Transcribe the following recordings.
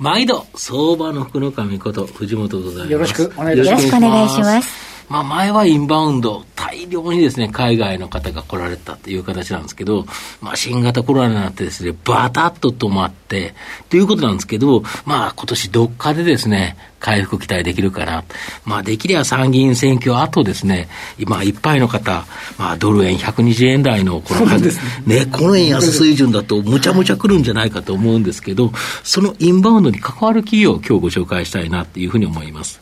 毎度相場の福の神こと藤本でございます。よろしくお願いしますまあ、前はインバウンド、大量にですね、海外の方が来られたという形なんですけど、まあ、新型コロナになってですね、バタッと止まって、ということなんですけど、まあ、今年どっかでですね、回復期待できるかな。まあ、できれば参議院選挙後ですね、今、いっぱいの方、まあ、ドル円120円台のこの、ね、ね、この円安水準だと、むちゃむちゃ来るんじゃないかと思うんですけど、そのインバウンドに関わる企業を今日ご紹介したいなっていうふうに思います。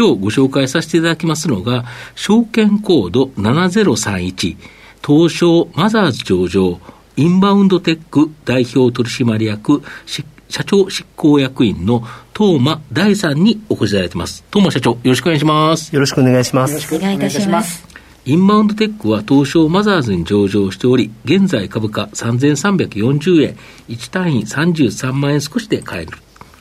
今日ご紹介させていただきますのが、証券コード7031、東証マザーズ上場、インバウンドテック代表取締役、社長執行役員の東間大さんにお越しいただいています。東間社長、よろしくお願いします。よろしくお願いします。よろしくお願いいたします。インバウンドテックは東証マザーズに上場しており、現在株価3340円、1単位33万円少しで買える、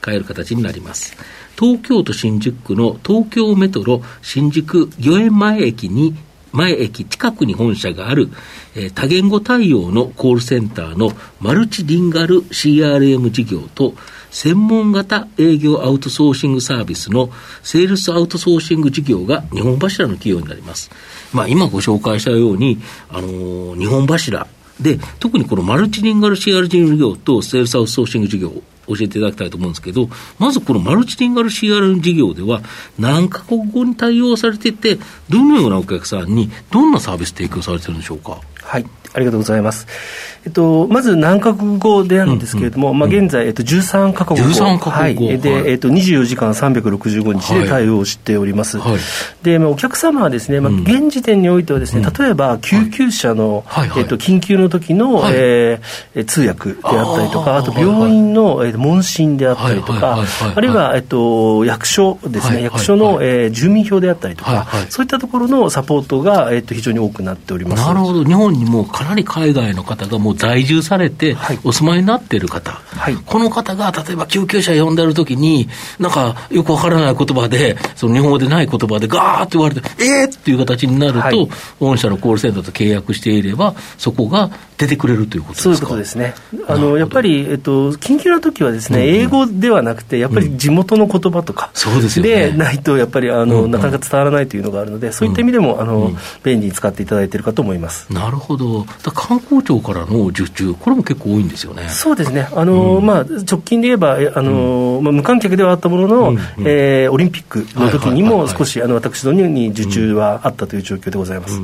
買える形になります。東京都新宿区の東京メトロ新宿御苑前駅に前駅近くに本社がある、えー、多言語対応のコールセンターのマルチリンガル CRM 事業と専門型営業アウトソーシングサービスのセールスアウトソーシング事業が日本柱の企業になります。まあ今ご紹介したように、あのー、日本柱で、特にこのマルチリンガル CRM 事業とセールスアウトソーシング事業教えていただきたいと思うんですけど、まずこのマルチリンガル CRM 事業では、何カ国語に対応されていて、どのようなお客さんにどんなサービス提供されてるんでしょうか？はい、ありがとうございます。えっと、まず何カ国語であるんですけれども、うんうん、まあ、現在、えっと、13カ国語。13カ国語。はい。で、はい、えっと、24時間365日で対応しております。はい、で、まあ、お客様はですね、まあ、現時点においてはですね、例えば、救急車の、えっと、緊急の時の、はい、えー、通訳であったりとか、あと病院の、えー、問診であったりとか、あるいは、えっと、役所ですね、役所の、えー、住民票であったりとか、そういったところのサポートが、えっと、非常に多くなっております。なるほど。日本にもかなり海外の方がもう在住されて、お住まいになっている方、はい、この方が例えば救急車呼んでるときに、なんかよくわからない言葉で、その日本語でない言葉でガーって言われて、えーっていう形になると、はい、御社のコールセンターと契約していれば、そこが出てくれるということですか？そういうことですね。あのやっぱり、えっと、緊急の時はですね、英語ではなくて、やっぱり地元の言葉とか、そうですでないと、やっぱりあの、なかなか伝わらないというのがあるので、そういった意味でも、あの便利に使っていただいているかと思います。なるほど。観光庁からの受注、これも結構多いんですよね。そうですね。あの、まあ、直近で言えば、あの、まあ、無観客ではあったものの、えー、オリンピックの時にも少し、あの、私どもに受注はあったという状況でございます。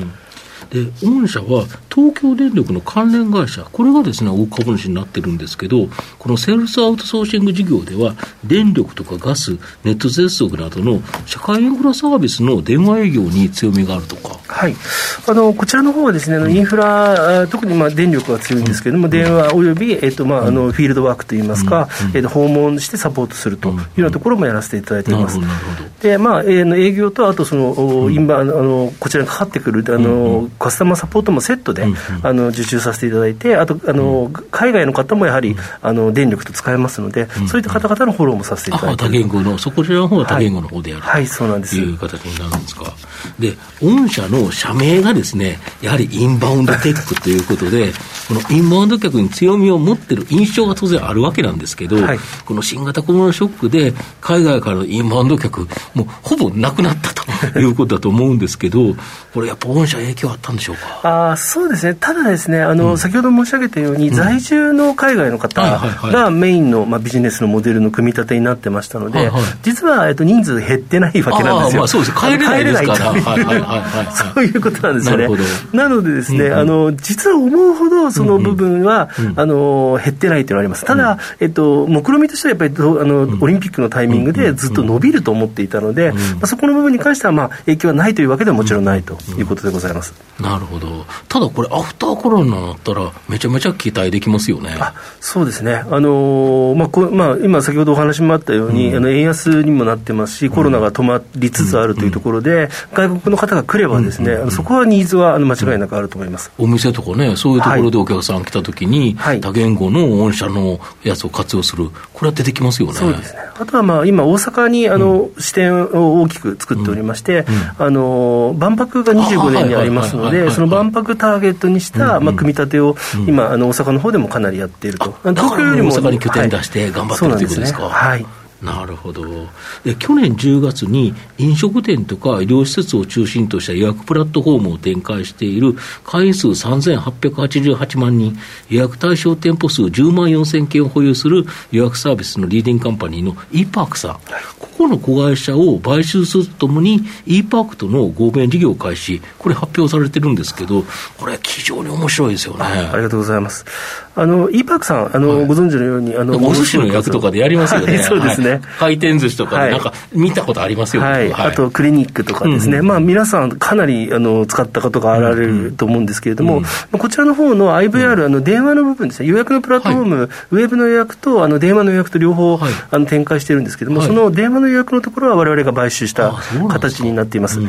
で、御社は東京電力の関連会社、これがですね、大株主になってるんですけど、このセールスアウトソーシング事業では、電力とかガス、ネット接続などの社会インフラサービスの電話営業に強みがあるとか。はい。あの、こちらの方はですね、インフラ、特にまあ電力が強いんですけれども、うん、電話および、えっと、まあ、あの、フィールドワークといいますか、うん、えっと、訪問してサポートするというようなところもやらせていただいています。で、まあ、えー、営業と、あとその、今、あの、こちらにかかってくる、あの、カスタマーサポートもセットで、あの受注させていただいて、あとあの、海外の方もやはり、あの電力と使えますので、そういった方々のフォローもさせていただいて。多言語の、そこらの方は多言語の方でやる、はい、はい、そうなんです。という形になるんですか。で、御社の社名がですね、やはりインバウンドテックということで、このインバウンド客に強みを持ってる印象が当然あるわけなんですけど、はい、この新型コロナショックで、海外からのインバウンド客、もうほぼなくなったということだと思うんですけど、これ、やっぱ御社、影響あったんでしょうか？あそうですね、ただですね、あの、うん、先ほど申し上げたように、在住の海外の方がメインの、まあ、ビジネスのモデルの組み立てになってましたので、はいはい、実は、えっと、人数減ってないわけなんですよ。まあ、そうです帰れないですから。そういうことなんですよね。なのでですね、うんうん、あの、実は思うほど、その部分は、あの減ってないというのはあります。ただ、えっと、目論見みとしてはやっぱりあの、オリンピックのタイミングでずっと伸びると思っていたので、まあ、そこの部分に関しては、まあ、影響はないというわけではもちろんないということでございます。なるほど。ただこれ、アフターコロナになったら、めちゃめちゃ期待できますよね。あそうですね。あのー、まあこ、まあ、今、先ほどお話もあったように、うん、あの円安にもなってますし、コロナが止まりつつあるというところで、外国の方が来ればですね、うん、そこはニーズはあの間違いなくあると思います。お店とかね、そういうところでお客さん来たときに、はい、多言語の御社のやつを活用する、これは出てきますよね。そうですね。あとはまあ、今、大阪にあの、支店を大きく作っておりまして、あの、万博が25年にありますので、その万博ターゲットにした、まあ、組み立てを、今、あの、大阪の方でもかなりやっていると。東京よりも。大阪に拠点出して頑張ってるということですか。はいなるほどで去年10月に飲食店とか医療施設を中心とした予約プラットフォームを展開している会員数3888万人、予約対象店舗数10万4000件を保有する予約サービスのリーディングカンパニーの e パークさん、ここの子会社を買収するとともに e パークとの合弁事業開始、これ発表されてるんですけど、これ非常に面白いですよね。ありがとうございます。あの e パークさん、あの、はい、ご存知のように、あのお寿司の役とかでやりますよね。はい、そうですね、はい、回転寿司とかなんか見たことありますよ、はい。あとクリニックとかですね、うん、まあ、皆さん、かなりあの使った方があられると思うんですけれども、うん、こちらの方の IVR、あの電話の部分ですね、予約のプラットフォーム、ウェブの予約とあの電話の予約と両方、あの展開してるんですけれども、その電話の予約のところはわれわれが買収した形になっています。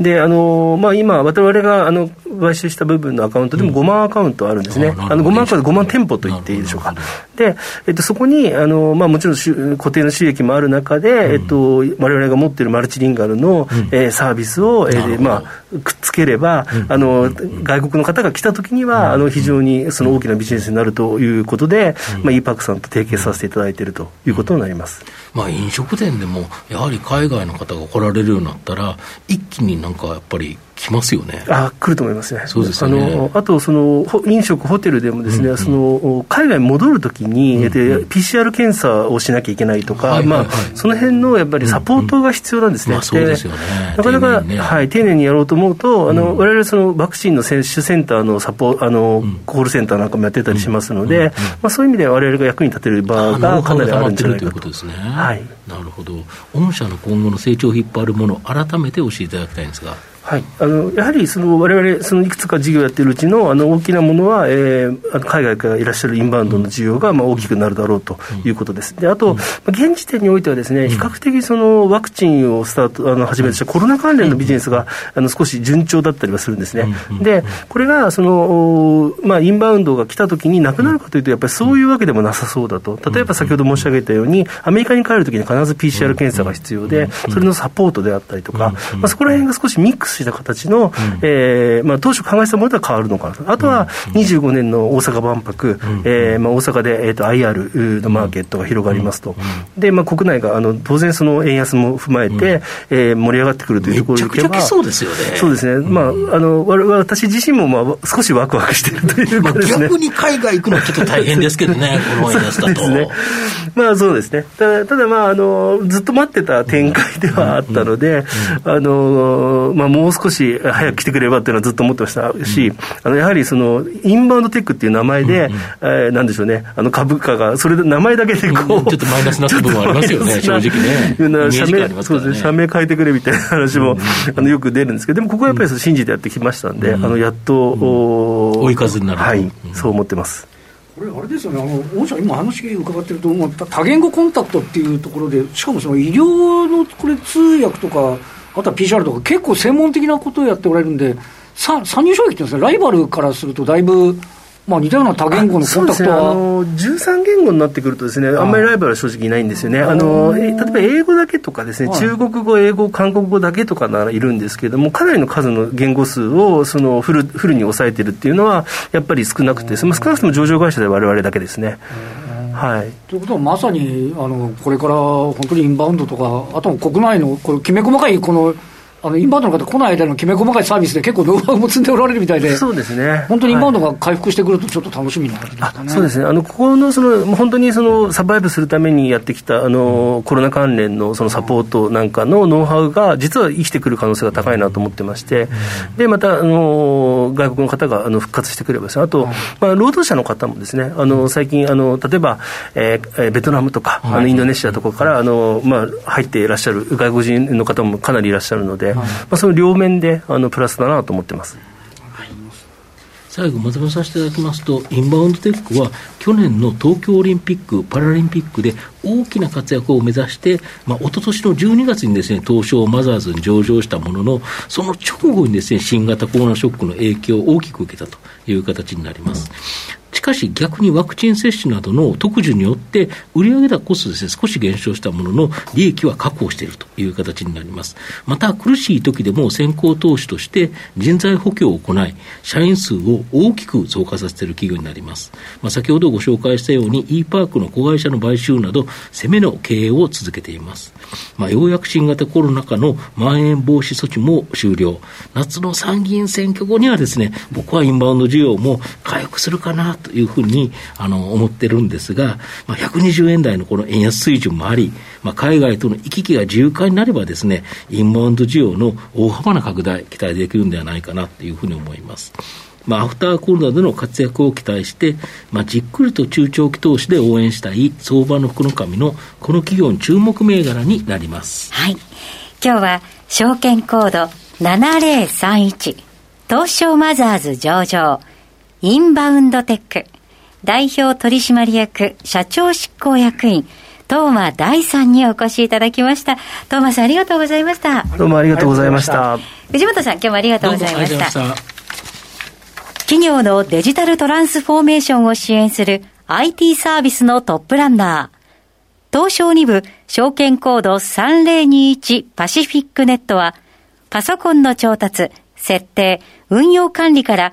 であのまあ、今、われわれがあの買収した部分のアカウントでも5万アカウントあるんですね、あの5万アカウント、5万店舗と言っていいでしょうか。で、えっと、そこにあの、まあ、もちろん固定の収益もある中で、えっと、われわれが持っているマルチリンガルの、うん、えー、サービスを、えーまあ、くっつければ、うん、あの外国の方が来たときには、あの非常にその大きなビジネスになるということで、まあ、e パークさんと提携させていただいているということになります。まあ、飲食店でも、やはり海外の方が来られるようになったら、一気になんかやっぱり来ますよね。あ来ると思いますね。そうですね。あのあとその飲食ホテルでもですね、うんうん、その海外に戻るときに、うんうん、PCR 検査をしなきゃいけないとか、はいはいはい、まあその辺のやっぱりサポートが必要なんですね。うんうんまあ、そうですよね。なかなか、ね、はい丁寧にやろうと思うと、あの、うん、我々そのワクチンの接種センターのサポあの、うん、コールセンターなんかもやってたりしますので、うんうんうん、まあそういう意味で我々が役に立てる場がかなりあるんじゃないかと。ということですね。はい。なるほど。御社の今後の成長を引っ張るもの改めて教えていただきたいんですが。はい、あのやはりその我々そのいくつか事業やっているうちのあの大きなものは、えー、海外からいらっしゃるインバウンドの需要がまあ大きくなるだろうということです。であと、現時点においてはですね比較的そのワクチンをスタートあの始めとしたコロナ関連のビジネスがあの少し順調だったりはするんですね。でこれがその、まあ、インバウンドが来たときになくなるかというとやっぱりそういうわけでもなさそうだと。例えば先ほど申し上げたようにアメリカに帰るときに必ず PCR 検査が必要でそれのサポートであったりとか、まあ、そこら辺が少しミックスした形の、うん、えー、まあ、当初考えたものとは変わるのかなと、あとは25年の大阪万博、うん、えー、まあ、大阪で、えーと、IR のマーケットが広がりますと、でまあ、国内があの当然、その円安も踏まえて、うん、えー、盛り上がってくるというところでいけば、そうですよね。そうですね、まあ、あの私自身も、まあ、少しワクワクしているというかですね、逆に海外行くのはちょっと大変ですけどね、この円安だと。ね、まあそうですね、ただ、ただまああの、ずっと待ってた展開ではあったので、あのまあ、もう少しし、早く来てくれればっていうのはずっと思ってましたし、あのやはりそのインバウンドテックっていう名前で、うんえー、なんでしょうね、あの株価が、それで名前だけでこう、ちょっとマイナスな部分ありますよね、正直ね。社名、そうですね、社名変えてくれみたいな話も、あのよく出るんですけど、でもここはやっぱり信じてやってきましたんで、あのやっと、追い風になるはい、そう思ってます。これ、あれですよね、あの御社、今、話伺ってると、もう多言語コンタクトっていうところで、しかもその医療のこれ、通訳とか、あとは PCR とか、結構専門的なことをやっておられるんで、さ参入障壁っていうんですね、ライバルからするとだいぶ、まあ、似たような多言語のコンタクトは、ね、あの13言語になってくるとですね、あ。んまりライバルは正直いないんですよね。あの例えば英語だけとかですね、中国語、英語、韓国語だけとかならいるんですけれども、かなりの数の言語数をそのフルフルに抑えてるっていうのは、やっぱり少なくて、まあ、少なくとも上場会社でわれだけですね。はい、ということは、まさにあのこれから本当にインバウンドとか、あと国内のこれきめ細かいこのあのインバウンドの方、来ない間のきめ細かいサービスで結構ノウハウも積んでおられるみたいで、そうですね。本当にインバウンドが回復してくると、ちょっと楽しみな感じで。すかね。そうですね。あの、ここの、その、本当にその、サバイブするためにやってきた、あの、コロナ関連のそのサポートなんかのノウハウが、実は生きてくる可能性が高いなと思ってまして、で、また、あの、外国の方が、あの、復活してくればですね、あと、まあ、労働者の方もですね、あの、最近、あの、例えば、えー、ベトナムとか、あの、インドネシアとかから、あの、まあ、入っていらっしゃる外国人の方もかなりいらっしゃるので、まあ、その両面で、あの、プラスだなと思ってます。最後まとめさせていただきますと、インバウンドテックは去年の東京オリンピック・パラリンピックで大きな活躍を目指して、まあ、一昨年の12月にですね、東証マザーズに上場したものの、その直後にですね、新型コロナショックの影響を大きく受けたという形になります。しかし逆にワクチン接種などの特需によって売上高数ですね、少し減少したものの利益は確保しているという形になります。また苦しい時でも先行投資として人材補強を行い、社員数を大きく増加させている企業になります。まあ、先ほどご紹介したように e パークの子会社の買収など攻めの経営を続けています。まあ、ようやく新型コロナ禍のまん延防止措置も終了。夏の参議院選挙後にはですね、僕はインバウンド需要も回復するかなというふうにあの思ってるんですが、まあ、120円台のこの円安水準もあり、まあ、海外との行き来が自由化になればですね、インバウンド需要の大幅な拡大、期待できるんではないかなというふうに思います。まあ、アフターコロナでの活躍を期待して、まあ、じっくりと中長期投資で応援したい相場の福の神のこの企業に注目銘柄になります。はい。今日は証券コード7031東証マザーズ上場インバウンドテック代表取締役社長執行役員東間大さんにお越しいただきました。東間さんありがとうございました。どうもありがとうございました。藤本さん今日もありがとうございました。企業のデジタルトランスフォーメーションを支援する IT サービスのトップランナー。東証2部証券コード3021パシフィックネットは、パソコンの調達、設定、運用管理から